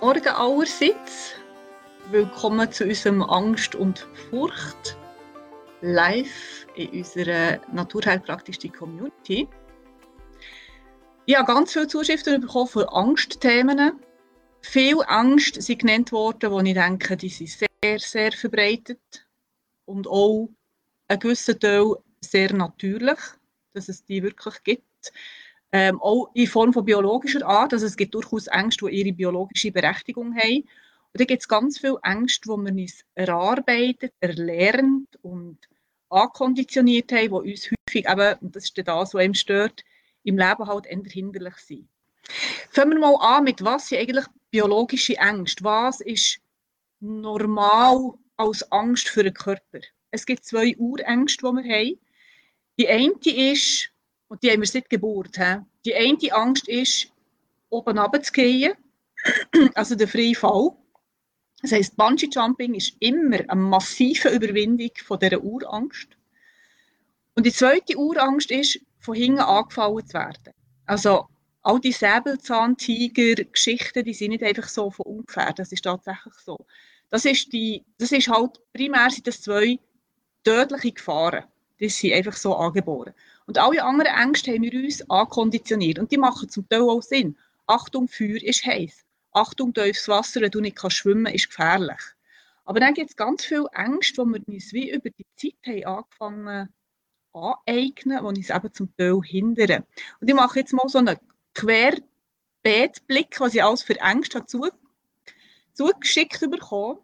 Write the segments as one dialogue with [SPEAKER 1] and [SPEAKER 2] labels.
[SPEAKER 1] Morgen allerseits. Willkommen zu unserem Angst und Furcht live in unserer naturheilpraktischen Community. Ich habe ganz viele Zuschriften bekommen von Angstthemen. Viel Angst sind genannt worden, wo ich denke, die sind sehr, sehr verbreitet und auch ein gewisser Teil sehr natürlich, dass es die wirklich gibt. Ähm, auch in Form von biologischer Art. Also es gibt durchaus Ängste, die ihre biologische Berechtigung haben. Und da gibt es ganz viele Ängste, die man uns erarbeitet, erlernt und ankonditioniert haben, die uns häufig eben, und das ist das, was einem stört, im Leben halt eher hinderlich sind. Fangen wir mal an mit, was sind eigentlich biologische Ängste? Was ist normal als Angst für den Körper? Es gibt zwei Urängste, die wir haben. Die eine ist, und die haben wir seit Geburt, he? die eine Angst ist, oben runterzugehen, also der freie Fall. Das heisst, Bungee Jumping ist immer eine massive Überwindung von dieser Urangst. Und die zweite Urangst ist, von hinten angefallen zu werden. Also all die Säbelzahntiger-Geschichten, die sind nicht einfach so von ungefähr, das ist tatsächlich so. Das ist, die, das ist halt, primär sind das zwei tödliche Gefahren. Die sind einfach so angeboren. Und alle anderen Ängste haben wir uns ankonditioniert. Und die machen zum Teil auch Sinn. Achtung, Feuer ist heiß. Achtung, tiefes Wasser, wenn du nicht kannst schwimmen ist gefährlich. Aber dann gibt es ganz viele Ängste, die wir uns wie über die Zeit haben angefangen aneignen, die uns eben zum Teil hindern. Und ich mache jetzt mal so einen Querbeetblick, was ich alles für Ängste habe zu, zugeschickt bekommen.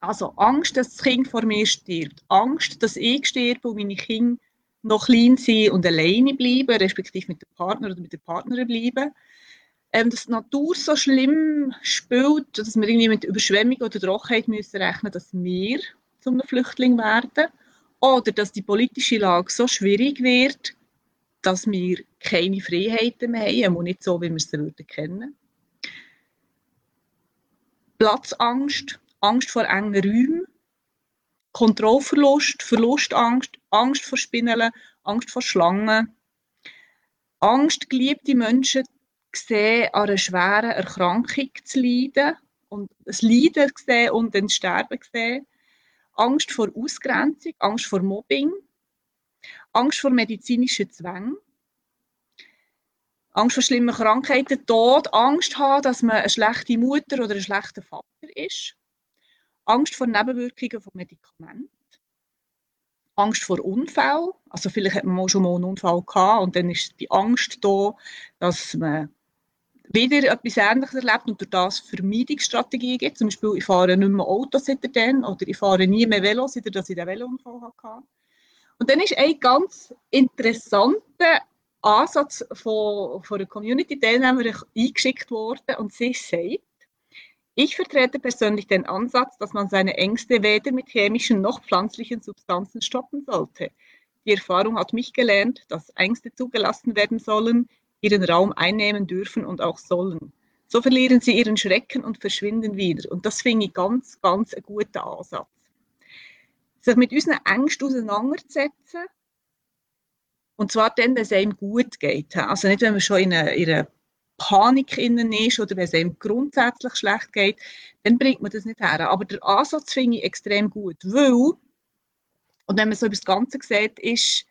[SPEAKER 1] Also Angst, dass das Kind vor mir stirbt. Angst, dass ich sterbe und meine Kinder noch klein sind und alleine bleiben, respektive mit dem Partner oder mit der Partnerin bleiben ähm, dass die Natur so schlimm spielt, dass wir irgendwie mit Überschwemmung oder Trockenheit müssen rechnen dass wir zu einem Flüchtling werden. Oder dass die politische Lage so schwierig wird, dass wir keine Freiheiten mehr haben, und nicht so, wie wir sie würden kennen. Platzangst, Angst vor engen Räumen, Kontrollverlust, Verlustangst, Angst vor Spinnen, Angst vor Schlangen, Angst, geliebte Menschen sehen, an einer schweren Erkrankung zu leiden und das Leiden sehen und dann Sterben sehen. Angst vor Ausgrenzung, Angst vor Mobbing, Angst vor medizinischen Zwängen, Angst vor schlimmen Krankheiten, Tod, Angst haben, dass man eine schlechte Mutter oder ein schlechter Vater ist, Angst vor Nebenwirkungen von Medikamenten, Angst vor Unfällen, also vielleicht hat man schon mal einen Unfall gehabt und dann ist die Angst da, dass man wieder etwas Ähnliches erlebt und durch das Vermeidungsstrategien gibt. Zum Beispiel, ich fahre nicht mehr Auto seitdem oder ich fahre nie mehr Velo, seitdem ich den Velounfall hatte. Und dann ist ein ganz interessanter Ansatz von, von einer Community-Teilnehmerin eingeschickt worden und sie sagt, ich vertrete persönlich den Ansatz, dass man seine Ängste weder mit chemischen noch pflanzlichen Substanzen stoppen sollte. Die Erfahrung hat mich gelernt, dass Ängste zugelassen werden sollen, ihren Raum einnehmen dürfen und auch sollen. So verlieren sie ihren Schrecken und verschwinden wieder. Und das finde ich ganz, ganz ein guter Ansatz. Sich mit unseren Ängsten auseinanderzusetzen, und zwar dann, wenn es einem gut geht. Also nicht, wenn man schon in einer Panik innen ist oder wenn es einem grundsätzlich schlecht geht, dann bringt man das nicht her. Aber der Ansatz finde ich extrem gut, weil, und wenn man so über das Ganze sieht, ist,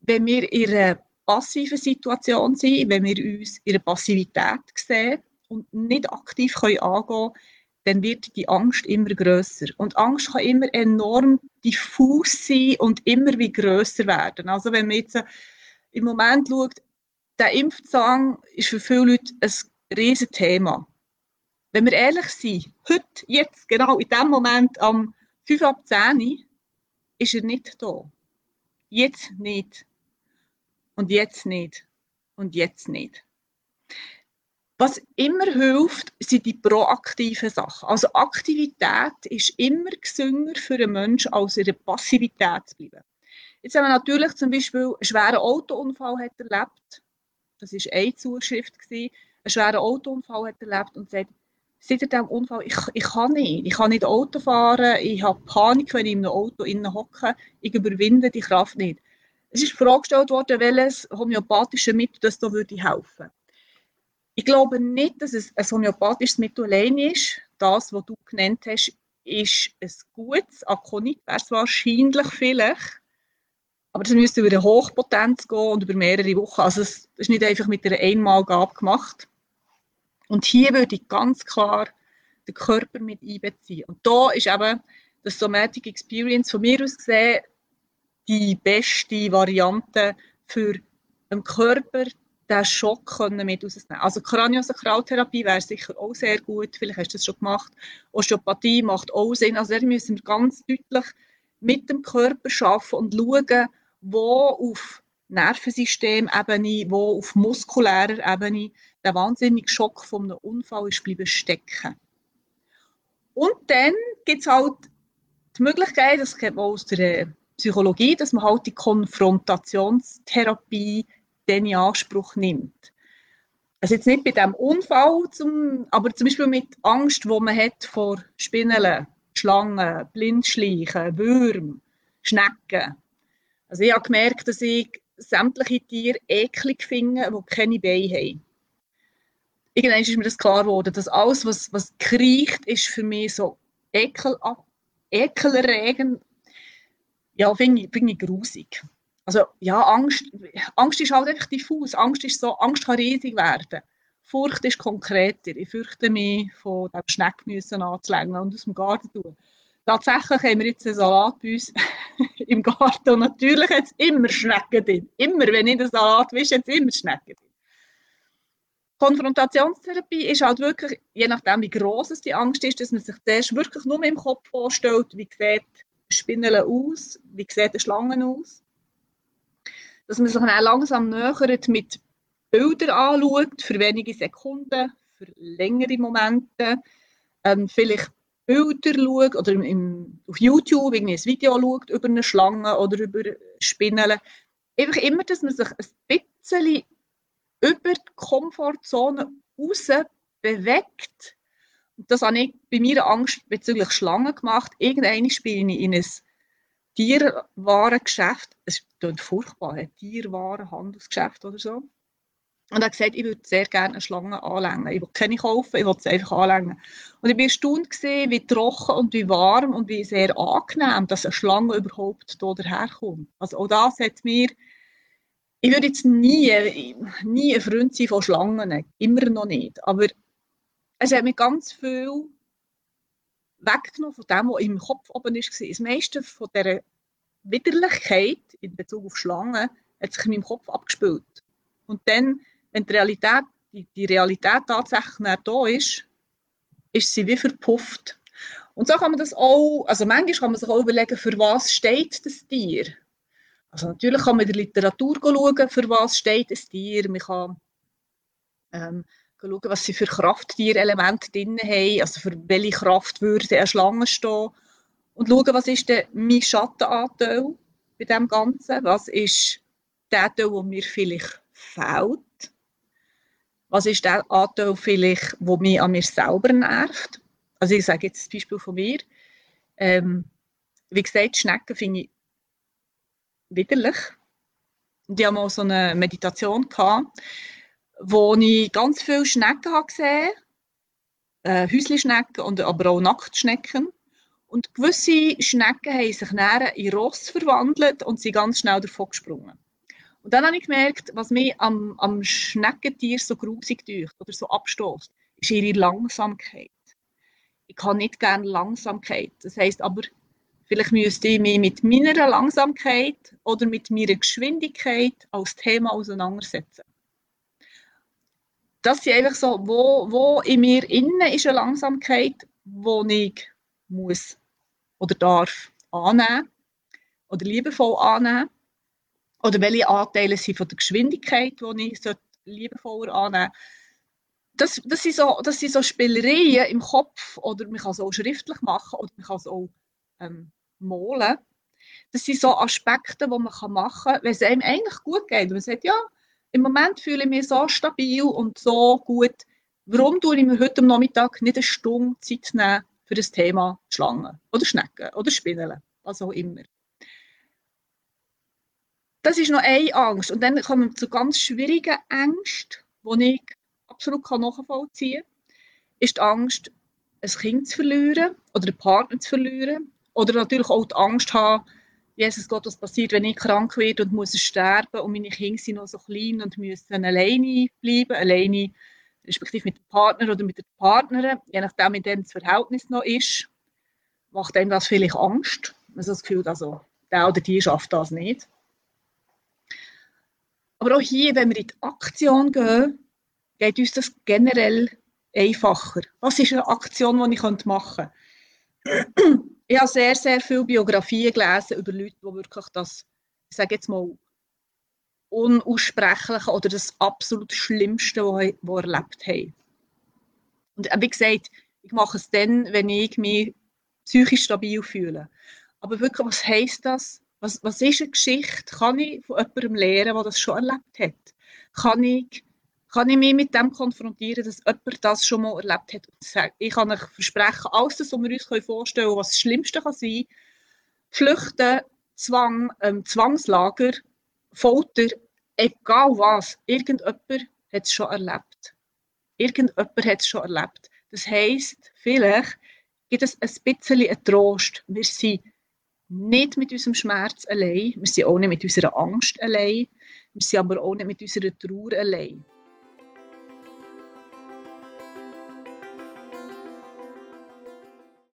[SPEAKER 1] wenn wir in einer passiven Situation sein, wenn wir uns in der Passivität sehen und nicht aktiv können angehen können, dann wird die Angst immer größer. Und Angst kann immer enorm diffus sein und immer wie größer werden. Also wenn man jetzt im Moment schaut, der Impfzwang ist für viele Leute ein riesiges Thema. Wenn wir ehrlich sind, heute, jetzt, genau in dem Moment am 5 ab 10 ist er nicht da. Jetzt nicht. Und jetzt nicht. Und jetzt nicht. Was immer hilft, sind die proaktiven Sachen. Also Aktivität ist immer gesünder für einen Menschen, als in der Passivität zu bleiben. Jetzt haben wir natürlich zum Beispiel einen schweren Autounfall erlebt. Das war eine Zuschrift. Gewesen. Einen schweren Autounfall hat erlebt und sagt, seit diesem Unfall, ich, ich kann nicht. Ich kann nicht Auto fahren, ich habe Panik, wenn ich in einem Auto innen hocke, ich überwinde die Kraft nicht. Es ist die Frage gestellt worden, welches homöopathische Mittel das da würde helfen. Ich glaube nicht, dass es ein homöopathisches Mittel allein ist. Das, was du genannt hast, ist ein gutes. Akonit wäre es wahrscheinlich vielleicht. Aber das müsste über eine Hochpotenz gehen und über mehrere Wochen. Also es ist nicht einfach mit einer Einmalgabe gemacht. Und hier würde ich ganz klar den Körper mit einbeziehen. Und da ist eben das Somatic Experience von mir aus gesehen die beste Variante für den Körper den Schock können mit rausnehmen. Also Kraniosakraltherapie wäre sicher auch sehr gut, vielleicht hast du das schon gemacht. Osteopathie macht auch Sinn. Also da müssen wir ganz deutlich mit dem Körper arbeiten und schauen, wo auf Nervensystemebene, wo auf muskulärer Ebene der wahnsinnige Schock von einem Unfall ist bleiben stecken. Und dann gibt es halt die Möglichkeit, das kennt man aus der Psychologie, dass man halt die Konfrontationstherapie dann in Anspruch nimmt. Also jetzt nicht bei diesem Unfall, zum, aber zum Beispiel mit Angst, wo man hat vor Spinnen, Schlangen, Blindschleichen, Würmern, Schnecken. Also ich habe gemerkt, dass ich sämtliche Tiere eklig finde, die keine Beine haben. Irgendwann ist mir das klar geworden, dass alles, was, was kriecht, ist für mich so ekel, ekelerregend. Ja, finde ich, find ich grusig. Also ja, Angst, Angst ist halt einfach diffus. Angst ist so, Angst kann riesig werden. Furcht ist konkreter. Ich fürchte mich, von dem Schneckmüssen anzulängen und aus dem Garten tun. Tatsächlich haben wir jetzt einen Salat bei uns im Garten und natürlich hat es immer Schnecken drin. Immer, wenn ich den Salat wische, hat es immer Schnecken drin. Konfrontationstherapie ist halt wirklich, je nachdem wie groß die Angst ist, dass man sich das wirklich nur im Kopf vorstellt, wie sieht Spinnen aus, wie sieht eine Schlange aus. Dass man sich dann langsam nähert mit Bildern anschaut, für wenige Sekunden, für längere Momente, ähm, vielleicht Bilder schaut oder im, auf YouTube irgendwie ein Video schaut über eine Schlange oder über Spinnen. Einfach immer, dass man sich ein bisschen über die Komfortzone raus bewegt. Das habe ich bei mir Angst bezüglich Schlangen gemacht. Irgendwann spiele ich in ein Tierwarengeschäft. Es klingt furchtbar, ein Tierwarenhandelsgeschäft oder so. Und er hat gesagt, ich würde sehr gerne eine Schlange anlängen. Ich will keine kaufen, ich will sie einfach anlängen. Und ich war erstaunt, gewesen, wie trocken und wie warm und wie sehr angenehm, dass eine Schlange überhaupt hier daherkommt. Also auch das hat mir, ich würde jetzt nie, nie ein Freund sein von Schlangen, immer noch nicht. Aber es hat mir ganz viel weggenommen von dem, was im Kopf oben war. Das meiste von dieser Widerlichkeit in Bezug auf Schlangen hat sich in meinem Kopf abgespielt. Und dann wenn die Realität, die, Realität tatsächlich nicht da ist, ist sie wie verpufft. Und so kann man das auch, also manchmal kann man sich auch überlegen, für was steht das Tier. Also natürlich kann man in der Literatur schauen, für was steht das Tier. Man kann ähm, schauen, was sie für Krafttierelemente drin haben, also für welche Kraft würde eine Schlange stehen. Und schauen, was ist denn mein Schattenanteil bei dem Ganzen? Was ist der Teil, der mir vielleicht fehlt? Was ist der Anteil vielleicht, der mich an mir selber nervt? Also ich sage jetzt das Beispiel von mir. Ähm, wie gesagt, Schnecken finde ich widerlich. Ich hatte mal so eine Meditation, gehabt, wo ich ganz viele Schnecken gesehen habe. Äh, Häuslischnecken, und aber auch Nacktschnecken. Und gewisse Schnecken haben sich näher in Ross verwandelt und sind ganz schnell davon gesprungen. Und dann habe ich gemerkt, was mich am, am Schneckentier so grusig tut oder so abstoßt, ist ihre Langsamkeit. Ich kann nicht gerne Langsamkeit. Das heißt aber, vielleicht müsste ich mich mit meiner Langsamkeit oder mit meiner Geschwindigkeit als Thema auseinandersetzen. Das ist einfach so, wo, wo in mir innen ist eine Langsamkeit, wo ich muss oder darf annehmen oder liebevoll annehmen oder welche Anteile sind von der Geschwindigkeit, die ich liebevoller annehmen das, das, sind so, das sind so Spielereien im Kopf oder man kann es auch schriftlich machen oder man kann es auch ähm, malen. Das sind so Aspekte, die man machen kann, wenn es einem eigentlich gut geht. Und man sagt, ja, im Moment fühle ich mich so stabil und so gut. Warum tue ich mir heute am Nachmittag nicht eine Stunde Zeit nehmen für das Thema Schlangen oder Schnecken oder Spinnen, was auch immer. Das ist noch eine Angst. Und dann kommen wir zu ganz schwierigen Ängsten, die ich absolut nachvollziehen kann, ist die Angst, ein Kind zu verlieren oder einen Partner zu verlieren. Oder natürlich auch die Angst haben, Jesus Gott, was passiert, wenn ich krank werde und muss sterben und meine Kinder sind noch so klein und müssen alleine bleiben, alleine respektive mit dem Partner oder mit der Partnerin, je nachdem, wie dann das Verhältnis noch ist, macht einem das vielleicht Angst. Also das Gefühl, also, der oder die schafft das nicht. Aber auch hier, wenn wir in die Aktion gehen, geht uns das generell einfacher. Was ist eine Aktion, die ich machen könnte? ich habe sehr, sehr viele Biografien gelesen über Leute, die wirklich das, ich sage jetzt mal, Unaussprechliche oder das absolut Schlimmste, was sie erlebt haben. Und wie gesagt, ich mache es dann, wenn ich mich psychisch stabil fühle. Aber wirklich, was heisst das? Was, was ist eine Geschichte? Kann ich von jemandem lernen, der das schon erlebt hat? Kann ich, kann ich mich mit dem konfrontieren, dass jemand das schon mal erlebt hat? Ich kann euch versprechen, alles was wir uns vorstellen können, was das Schlimmste kann sein Flüchten, Zwang, ähm, Zwangslager, Folter, egal was, irgendjemand hat es schon erlebt. Irgendjemand hat es schon erlebt. Das heisst, vielleicht gibt es ein bisschen einen Trost. Wir sind nicht mit unserem Schmerz allein, wir sind auch nicht mit unserer Angst allein, wir sind aber auch nicht mit unserer Trauer allein.